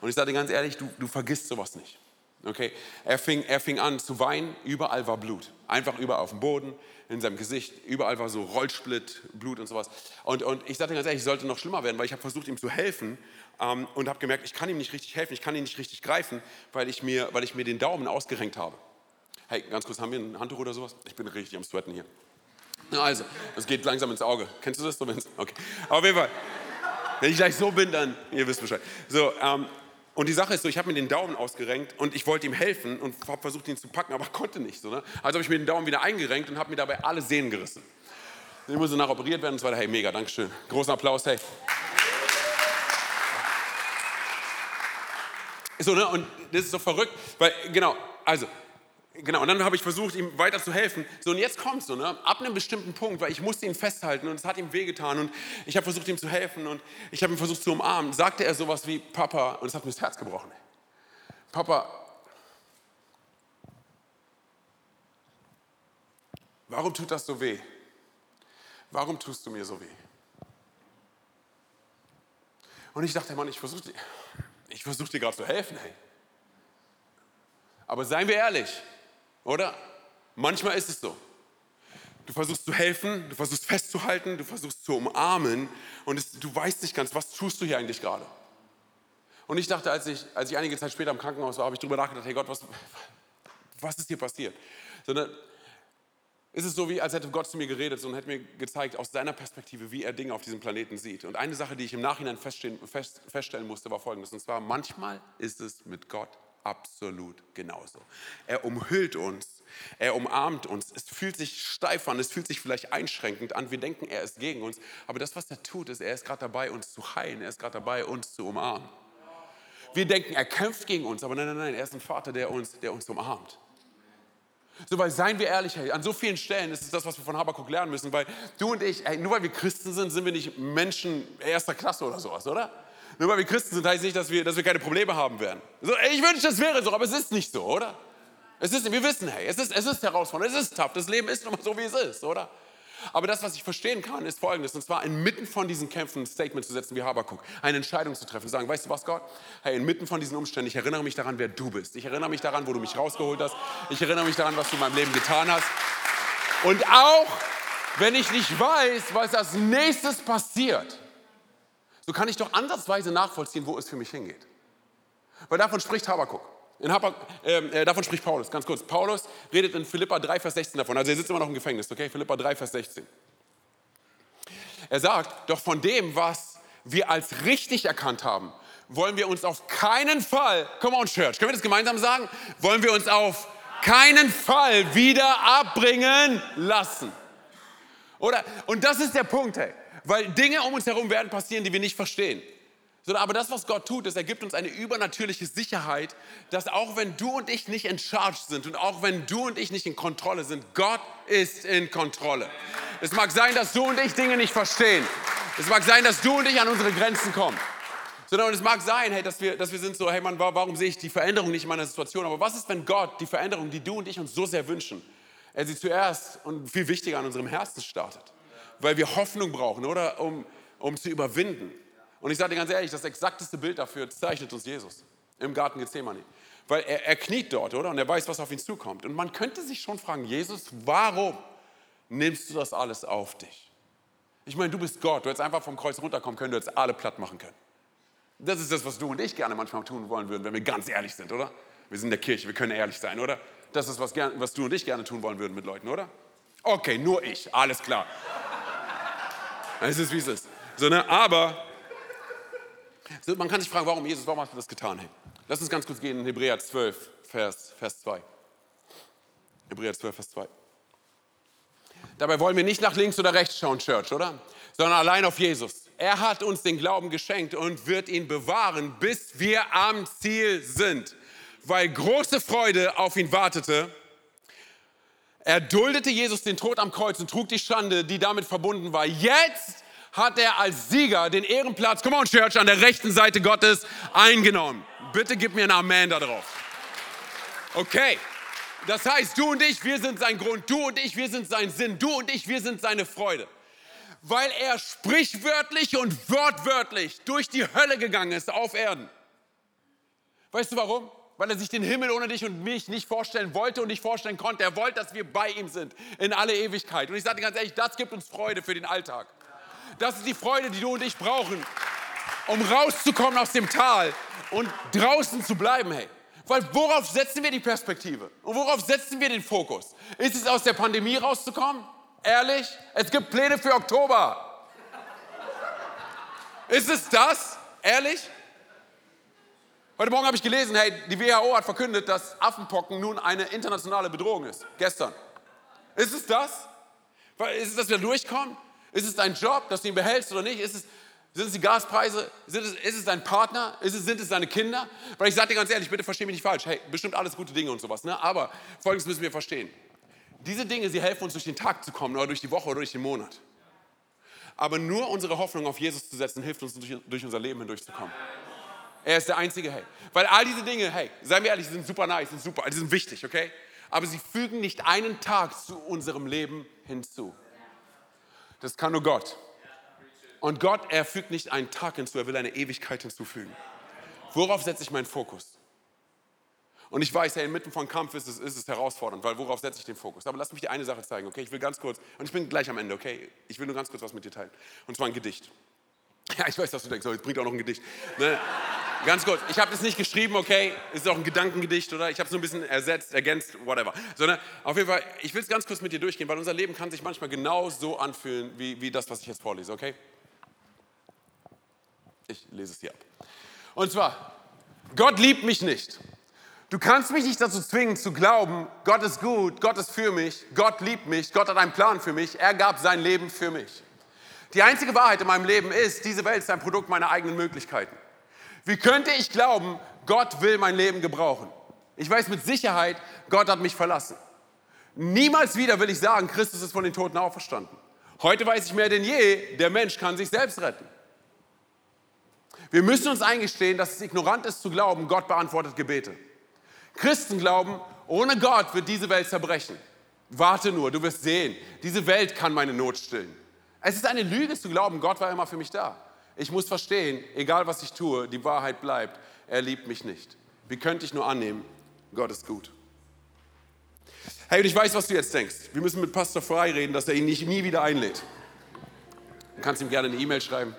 Und ich sage dir ganz ehrlich, du, du vergisst sowas nicht. Okay? Er fing, er fing an zu weinen, überall war Blut. Einfach überall auf dem Boden, in seinem Gesicht, überall war so Rollsplit, Blut und sowas. Und, und ich sagte ganz ehrlich, ich sollte noch schlimmer werden, weil ich habe versucht, ihm zu helfen ähm, und habe gemerkt, ich kann ihm nicht richtig helfen, ich kann ihn nicht richtig greifen, weil ich mir, weil ich mir den Daumen ausgerenkt habe. Hey, ganz kurz, haben wir ein Handtuch oder sowas? Ich bin richtig am Sweaten hier. Also, es geht langsam ins Auge. Kennst du das? Okay. Auf jeden Fall. Wenn ich gleich so bin, dann, ihr wisst Bescheid. So, ähm, und die Sache ist so, ich habe mir den Daumen ausgerenkt und ich wollte ihm helfen und habe versucht, ihn zu packen, aber konnte nicht. So, ne? Also habe ich mir den Daumen wieder eingerenkt und habe mir dabei alle Sehnen gerissen. Ich musste nachoperiert werden und so weiter. Hey, mega, Dankeschön. Großen Applaus, hey. So, ne? Und das ist so verrückt, weil, genau, also, genau, und dann habe ich versucht, ihm weiter zu helfen. So, und jetzt kommt so, ne, ab einem bestimmten Punkt, weil ich musste ihn festhalten und es hat ihm wehgetan und ich habe versucht, ihm zu helfen und ich habe ihn versucht zu umarmen, sagte er sowas wie, Papa, und es hat mir das Herz gebrochen. Papa, warum tut das so weh? Warum tust du mir so weh? Und ich dachte, Mann, ich versuche dir, versuch dir gerade zu helfen, hey. Aber seien wir ehrlich, oder? Manchmal ist es so. Du versuchst zu helfen, du versuchst festzuhalten, du versuchst zu umarmen und es, du weißt nicht ganz, was tust du hier eigentlich gerade? Und ich dachte, als ich, als ich einige Zeit später im Krankenhaus war, habe ich darüber nachgedacht, hey Gott, was, was ist hier passiert? Sondern ist es so, wie als hätte Gott zu mir geredet und hätte mir gezeigt, aus seiner Perspektive, wie er Dinge auf diesem Planeten sieht. Und eine Sache, die ich im Nachhinein feststellen, fest, feststellen musste, war folgendes. Und zwar, manchmal ist es mit Gott absolut genauso. Er umhüllt uns, er umarmt uns. Es fühlt sich steif an, es fühlt sich vielleicht einschränkend an. Wir denken, er ist gegen uns. Aber das, was er tut, ist, er ist gerade dabei, uns zu heilen. Er ist gerade dabei, uns zu umarmen. Wir denken, er kämpft gegen uns, aber nein, nein, nein, er ist ein Vater, der uns, der uns umarmt. So, weil seien wir ehrlich, an so vielen Stellen ist es das, was wir von Habakkuk lernen müssen, weil du und ich, hey, nur weil wir Christen sind, sind wir nicht Menschen erster Klasse oder sowas, oder? Nur weil wir Christen sind, heißt nicht, dass wir, dass wir keine Probleme haben werden. So, ich wünschte, es wäre so, aber es ist nicht so, oder? Es ist, wir wissen, hey, es ist, es ist herausfordernd, es ist tough, das Leben ist nun mal so, wie es ist, oder? Aber das, was ich verstehen kann, ist folgendes, und zwar inmitten von diesen Kämpfen ein Statement zu setzen wie Habakuk, eine Entscheidung zu treffen, zu sagen, weißt du was, Gott? Hey, inmitten von diesen Umständen, ich erinnere mich daran, wer du bist. Ich erinnere mich daran, wo du mich rausgeholt hast. Ich erinnere mich daran, was du in meinem Leben getan hast. Und auch, wenn ich nicht weiß, was als nächstes passiert, so kann ich doch ansatzweise nachvollziehen, wo es für mich hingeht. Weil davon spricht Habakuk. Habak, ähm, äh, davon spricht Paulus, ganz kurz. Paulus redet in Philippa 3, Vers 16 davon. Also er sitzt immer noch im Gefängnis, okay? Philippa 3, Vers 16. Er sagt, doch von dem, was wir als richtig erkannt haben, wollen wir uns auf keinen Fall, come on Church, können wir das gemeinsam sagen? Wollen wir uns auf keinen Fall wieder abbringen lassen. Oder? Und das ist der Punkt, hey. Weil Dinge um uns herum werden passieren, die wir nicht verstehen. Aber das, was Gott tut, ist, er gibt uns eine übernatürliche Sicherheit, dass auch wenn du und ich nicht in Charge sind und auch wenn du und ich nicht in Kontrolle sind, Gott ist in Kontrolle. Es mag sein, dass du und ich Dinge nicht verstehen. Es mag sein, dass du und ich an unsere Grenzen kommen. Sondern es mag sein, hey, dass, wir, dass wir sind so, hey Mann, warum sehe ich die Veränderung nicht in meiner Situation? Aber was ist, wenn Gott die Veränderung, die du und ich uns so sehr wünschen, er sie zuerst und viel wichtiger an unserem Herzen startet? Weil wir Hoffnung brauchen, oder? Um, um zu überwinden. Und ich sage dir ganz ehrlich, das exakteste Bild dafür zeichnet uns Jesus im Garten Gethsemane. Weil er, er kniet dort, oder? Und er weiß, was auf ihn zukommt. Und man könnte sich schon fragen, Jesus, warum nimmst du das alles auf dich? Ich meine, du bist Gott. Du hättest einfach vom Kreuz runterkommen können, du hättest alle platt machen können. Das ist das, was du und ich gerne manchmal tun wollen würden, wenn wir ganz ehrlich sind, oder? Wir sind in der Kirche, wir können ehrlich sein, oder? Das ist, was, was du und ich gerne tun wollen würden mit Leuten, oder? Okay, nur ich, alles klar. Es ist, wie es ist. So, ne? Aber so, man kann sich fragen, warum Jesus, warum hast du das getan? Hey, lass uns ganz kurz gehen in Hebräer 12, Vers, Vers 2. Hebräer 12, Vers 2. Dabei wollen wir nicht nach links oder rechts schauen, Church, oder? Sondern allein auf Jesus. Er hat uns den Glauben geschenkt und wird ihn bewahren, bis wir am Ziel sind. Weil große Freude auf ihn wartete, er duldete Jesus den Tod am Kreuz und trug die Schande, die damit verbunden war. Jetzt hat er als Sieger den Ehrenplatz, come on Church, an der rechten Seite Gottes eingenommen. Bitte gib mir ein Amen da drauf. Okay. Das heißt, du und ich, wir sind sein Grund, du und ich, wir sind sein Sinn, du und ich, wir sind seine Freude. Weil er sprichwörtlich und wortwörtlich durch die Hölle gegangen ist auf Erden. Weißt du warum? Weil er sich den Himmel ohne dich und mich nicht vorstellen wollte und nicht vorstellen konnte. Er wollte, dass wir bei ihm sind in alle Ewigkeit. Und ich sage dir ganz ehrlich, das gibt uns Freude für den Alltag. Das ist die Freude, die du und ich brauchen, um rauszukommen aus dem Tal und draußen zu bleiben, hey. Weil worauf setzen wir die Perspektive? Und worauf setzen wir den Fokus? Ist es aus der Pandemie rauszukommen? Ehrlich? Es gibt Pläne für Oktober. Ist es das? Ehrlich? Heute Morgen habe ich gelesen, hey, die WHO hat verkündet, dass Affenpocken nun eine internationale Bedrohung ist. Gestern. Ist es das? Ist es, dass wir durchkommen? Ist es dein Job, dass du ihn behältst oder nicht? Ist es, sind es die Gaspreise? Sind es, ist es dein Partner? Ist es, sind es deine Kinder? Weil ich sage dir ganz ehrlich, bitte versteh mich nicht falsch. Hey, bestimmt alles gute Dinge und sowas. Ne? Aber Folgendes müssen wir verstehen. Diese Dinge, sie helfen uns durch den Tag zu kommen oder durch die Woche oder durch den Monat. Aber nur unsere Hoffnung auf Jesus zu setzen, hilft uns durch, durch unser Leben hindurchzukommen. Er ist der einzige, hey. Weil all diese Dinge, hey, seien wir ehrlich, sind super nice, sind super, die sind wichtig, okay? Aber sie fügen nicht einen Tag zu unserem Leben hinzu. Das kann nur Gott. Und Gott, er fügt nicht einen Tag hinzu, er will eine Ewigkeit hinzufügen. Worauf setze ich meinen Fokus? Und ich weiß, hey, inmitten von Kampf ist es, ist es herausfordernd, weil worauf setze ich den Fokus? Aber lass mich dir eine Sache zeigen, okay? Ich will ganz kurz, und ich bin gleich am Ende, okay? Ich will nur ganz kurz was mit dir teilen. Und zwar ein Gedicht. Ja, ich weiß, dass du denkst, so, jetzt bringt auch noch ein Gedicht. Ne? Ganz kurz, ich habe das nicht geschrieben, okay? Es ist auch ein Gedankengedicht, oder? Ich habe es nur ein bisschen ersetzt, ergänzt, whatever. Sondern auf jeden Fall, ich will es ganz kurz mit dir durchgehen, weil unser Leben kann sich manchmal genau so anfühlen, wie, wie das, was ich jetzt vorlese, okay? Ich lese es dir ab. Und zwar, Gott liebt mich nicht. Du kannst mich nicht dazu zwingen zu glauben, Gott ist gut, Gott ist für mich, Gott liebt mich, Gott hat einen Plan für mich, er gab sein Leben für mich. Die einzige Wahrheit in meinem Leben ist, diese Welt ist ein Produkt meiner eigenen Möglichkeiten. Wie könnte ich glauben, Gott will mein Leben gebrauchen? Ich weiß mit Sicherheit, Gott hat mich verlassen. Niemals wieder will ich sagen, Christus ist von den Toten auferstanden. Heute weiß ich mehr denn je, der Mensch kann sich selbst retten. Wir müssen uns eingestehen, dass es ignorant ist zu glauben, Gott beantwortet Gebete. Christen glauben, ohne Gott wird diese Welt zerbrechen. Warte nur, du wirst sehen, diese Welt kann meine Not stillen. Es ist eine Lüge zu glauben, Gott war immer für mich da. Ich muss verstehen, egal was ich tue, die Wahrheit bleibt, er liebt mich nicht. Wie könnte ich nur annehmen, Gott ist gut. Hey, und ich weiß, was du jetzt denkst. Wir müssen mit Pastor Frei reden, dass er ihn nicht, nie wieder einlädt. Du kannst ihm gerne eine E-Mail schreiben.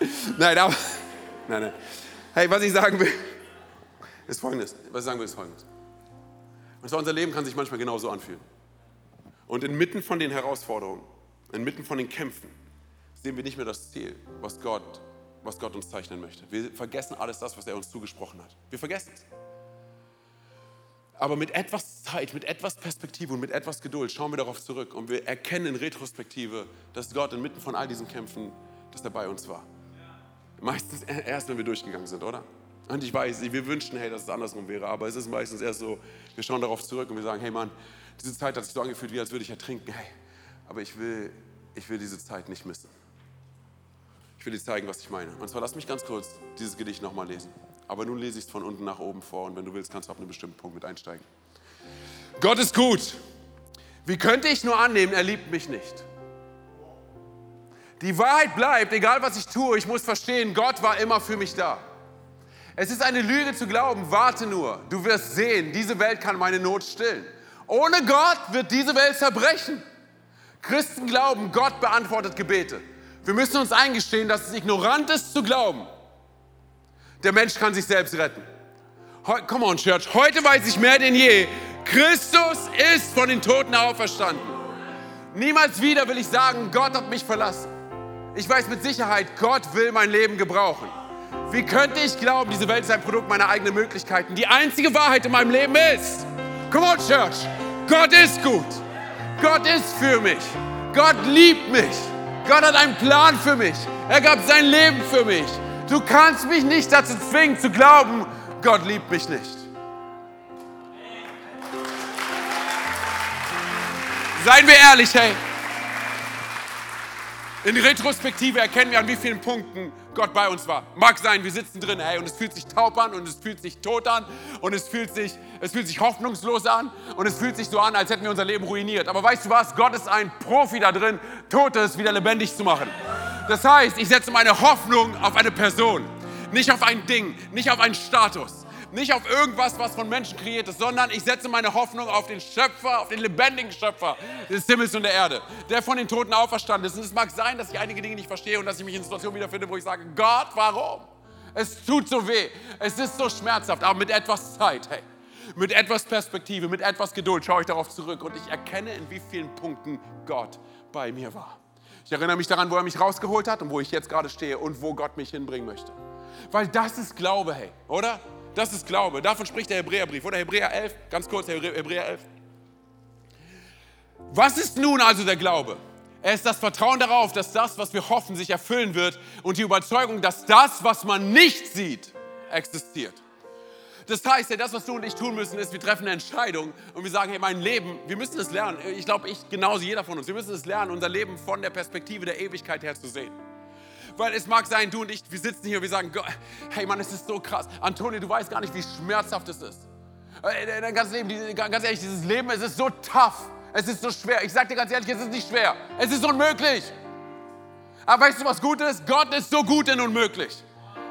nein, aber, nein, nein. Hey, was ich sagen will, ist folgendes. Was ich sagen will, ist folgendes. Und zwar unser Leben kann sich manchmal genauso anfühlen. Und inmitten von den Herausforderungen, inmitten von den Kämpfen, sehen wir nicht mehr das Ziel, was Gott, was Gott uns zeichnen möchte. Wir vergessen alles das, was er uns zugesprochen hat. Wir vergessen es. Aber mit etwas Zeit, mit etwas Perspektive und mit etwas Geduld schauen wir darauf zurück und wir erkennen in Retrospektive, dass Gott inmitten von all diesen Kämpfen, dass er bei uns war. Meistens erst, wenn wir durchgegangen sind, oder? Und ich weiß, wir wünschen, hey, dass es andersrum wäre, aber es ist meistens erst so, wir schauen darauf zurück und wir sagen, hey Mann, diese Zeit hat sich so angefühlt, wie als würde ich ertrinken. Hey, aber ich will, ich will diese Zeit nicht missen. Ich will dir zeigen, was ich meine. Und zwar lass mich ganz kurz dieses Gedicht nochmal lesen. Aber nun lese ich es von unten nach oben vor und wenn du willst, kannst du ab einem bestimmten Punkt mit einsteigen. Gott ist gut. Wie könnte ich nur annehmen, er liebt mich nicht? Die Wahrheit bleibt, egal was ich tue, ich muss verstehen, Gott war immer für mich da. Es ist eine Lüge zu glauben, warte nur, du wirst sehen, diese Welt kann meine Not stillen. Ohne Gott wird diese Welt zerbrechen. Christen glauben, Gott beantwortet Gebete. Wir müssen uns eingestehen, dass es ignorant ist zu glauben. Der Mensch kann sich selbst retten. Come on, Church. Heute weiß ich mehr denn je, Christus ist von den Toten auferstanden. Niemals wieder will ich sagen, Gott hat mich verlassen. Ich weiß mit Sicherheit, Gott will mein Leben gebrauchen. Wie könnte ich glauben, diese Welt ist ein Produkt meiner eigenen Möglichkeiten? Die einzige Wahrheit in meinem Leben ist, come on Church, Gott ist gut. Gott ist für mich. Gott liebt mich. Gott hat einen Plan für mich. Er gab sein Leben für mich. Du kannst mich nicht dazu zwingen zu glauben, Gott liebt mich nicht. Seien wir ehrlich, hey. In Retrospektive erkennen wir, an wie vielen Punkten Gott bei uns war. Mag sein, wir sitzen drin, hey, und es fühlt sich taub an und es fühlt sich tot an und es fühlt sich, es fühlt sich hoffnungslos an und es fühlt sich so an, als hätten wir unser Leben ruiniert. Aber weißt du was? Gott ist ein Profi da drin, Totes wieder lebendig zu machen. Das heißt, ich setze meine Hoffnung auf eine Person, nicht auf ein Ding, nicht auf einen Status nicht auf irgendwas, was von Menschen kreiert ist, sondern ich setze meine Hoffnung auf den Schöpfer, auf den lebendigen Schöpfer des Himmels und der Erde, der von den Toten auferstanden ist. Und es mag sein, dass ich einige Dinge nicht verstehe und dass ich mich in Situationen wiederfinde, wo ich sage, Gott, warum? Es tut so weh, es ist so schmerzhaft, aber mit etwas Zeit, hey, mit etwas Perspektive, mit etwas Geduld schaue ich darauf zurück und ich erkenne, in wie vielen Punkten Gott bei mir war. Ich erinnere mich daran, wo er mich rausgeholt hat und wo ich jetzt gerade stehe und wo Gott mich hinbringen möchte. Weil das ist Glaube, hey, oder? Das ist Glaube. Davon spricht der Hebräerbrief. Oder Hebräer 11, ganz kurz, Hebräer 11. Was ist nun also der Glaube? Er ist das Vertrauen darauf, dass das, was wir hoffen, sich erfüllen wird und die Überzeugung, dass das, was man nicht sieht, existiert. Das heißt, das, was du und ich tun müssen, ist, wir treffen eine Entscheidung und wir sagen, hey, mein Leben, wir müssen es lernen. Ich glaube, ich genauso jeder von uns, wir müssen es lernen, unser Leben von der Perspektive der Ewigkeit her zu sehen. Weil es mag sein, du und ich, wir sitzen hier und wir sagen, hey Mann, es ist so krass. Antonio, du weißt gar nicht, wie schmerzhaft es ist. Äh, dein ganzes Leben, ganz ehrlich, dieses Leben, es ist so tough. Es ist so schwer. Ich sag dir ganz ehrlich, es ist nicht schwer. Es ist unmöglich. Aber weißt du, was gut ist? Gott ist so gut in unmöglich.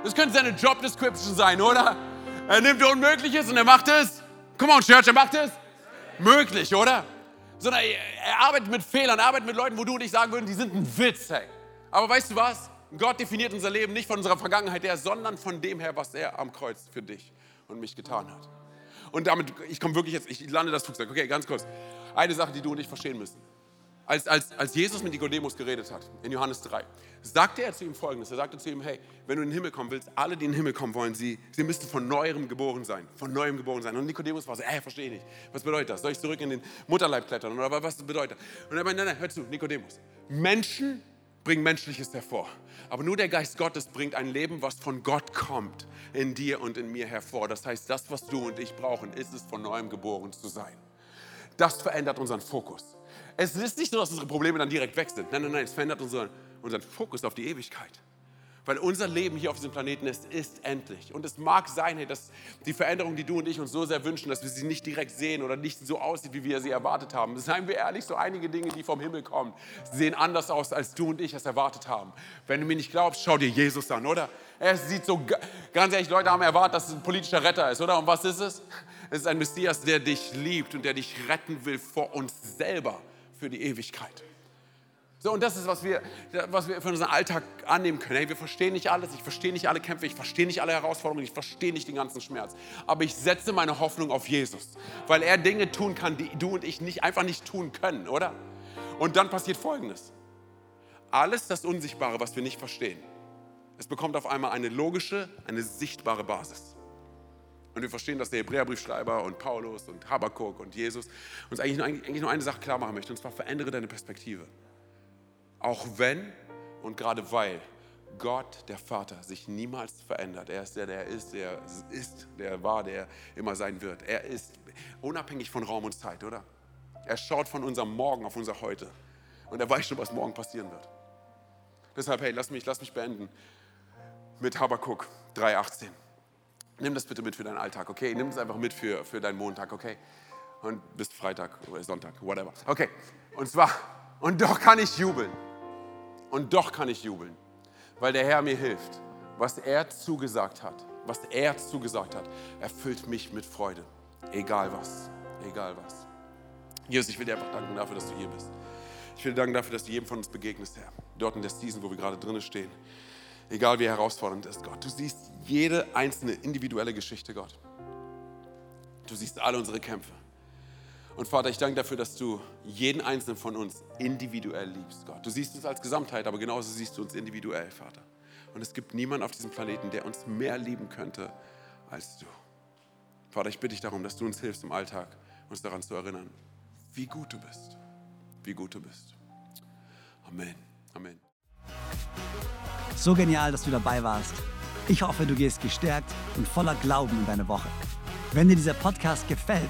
Das könnte seine Job Description sein, oder? Er nimmt Unmögliches und er macht es. Come on, Church, er macht es. Möglich, oder? Sondern er arbeitet mit Fehlern, er arbeitet mit Leuten, wo du und ich sagen würden, die sind ein Witz, hey. Aber weißt du was? Gott definiert unser Leben nicht von unserer Vergangenheit her, sondern von dem her, was er am Kreuz für dich und mich getan hat. Und damit, ich komme wirklich jetzt, ich lande das Flugzeug. Okay, ganz kurz. Eine Sache, die du und ich verstehen müssen. Als, als, als Jesus mit Nikodemus geredet hat, in Johannes 3, sagte er zu ihm folgendes. Er sagte zu ihm, hey, wenn du in den Himmel kommen willst, alle, die in den Himmel kommen wollen, sie, sie müssten von Neuem geboren sein. Von Neuem geboren sein. Und Nikodemus war so, ey, verstehe ich nicht. Was bedeutet das? Soll ich zurück in den Mutterleib klettern? Oder was bedeutet das? Und er meinte, nein, nein, hör zu, Nikodemus. Menschen bringen Menschliches hervor. Aber nur der Geist Gottes bringt ein Leben, was von Gott kommt, in dir und in mir hervor. Das heißt, das, was du und ich brauchen, ist es, von neuem geboren zu sein. Das verändert unseren Fokus. Es ist nicht so, dass unsere Probleme dann direkt weg sind. Nein, nein, nein, es verändert unseren, unseren Fokus auf die Ewigkeit. Weil unser Leben hier auf diesem Planeten ist, ist endlich. Und es mag sein, dass die Veränderung, die du und ich uns so sehr wünschen, dass wir sie nicht direkt sehen oder nicht so aussieht, wie wir sie erwartet haben. Seien wir ehrlich, so einige Dinge, die vom Himmel kommen, sehen anders aus, als du und ich es erwartet haben. Wenn du mir nicht glaubst, schau dir Jesus an, oder? Er sieht so, ganz ehrlich, Leute haben erwartet, dass es ein politischer Retter ist, oder? Und was ist es? Es ist ein Messias, der dich liebt und der dich retten will vor uns selber für die Ewigkeit. So, und das ist, was wir, was wir für unseren Alltag annehmen können. Hey, wir verstehen nicht alles, ich verstehe nicht alle Kämpfe, ich verstehe nicht alle Herausforderungen, ich verstehe nicht den ganzen Schmerz. Aber ich setze meine Hoffnung auf Jesus, weil er Dinge tun kann, die du und ich nicht, einfach nicht tun können, oder? Und dann passiert Folgendes. Alles das Unsichtbare, was wir nicht verstehen, es bekommt auf einmal eine logische, eine sichtbare Basis. Und wir verstehen, dass der Hebräerbriefschreiber und Paulus und Habakkuk und Jesus uns eigentlich nur, eigentlich nur eine Sache klar machen möchten, und zwar verändere deine Perspektive. Auch wenn und gerade weil Gott, der Vater, sich niemals verändert. Er ist der, der ist, der ist, der war, der immer sein wird. Er ist unabhängig von Raum und Zeit, oder? Er schaut von unserem Morgen auf unser Heute. Und er weiß schon, was morgen passieren wird. Deshalb, hey, lass mich, lass mich beenden mit Habakkuk 3,18. Nimm das bitte mit für deinen Alltag, okay? Nimm es einfach mit für, für deinen Montag, okay? Und bis Freitag oder Sonntag, whatever. Okay, und zwar, und doch kann ich jubeln. Und doch kann ich jubeln, weil der Herr mir hilft. Was er zugesagt hat, was er zugesagt hat, erfüllt mich mit Freude. Egal was, egal was. Jesus, ich will dir einfach danken dafür, dass du hier bist. Ich will dir danken dafür, dass du jedem von uns begegnest, Herr. Dort in der Season, wo wir gerade drinnen stehen. Egal wie herausfordernd es ist, Gott. Du siehst jede einzelne individuelle Geschichte, Gott. Du siehst alle unsere Kämpfe. Und Vater, ich danke dafür, dass du jeden einzelnen von uns individuell liebst, Gott. Du siehst uns als Gesamtheit, aber genauso siehst du uns individuell, Vater. Und es gibt niemanden auf diesem Planeten, der uns mehr lieben könnte als du. Vater, ich bitte dich darum, dass du uns hilfst im Alltag, uns daran zu erinnern, wie gut du bist. Wie gut du bist. Amen. Amen. So genial, dass du dabei warst. Ich hoffe, du gehst gestärkt und voller Glauben in deine Woche. Wenn dir dieser Podcast gefällt,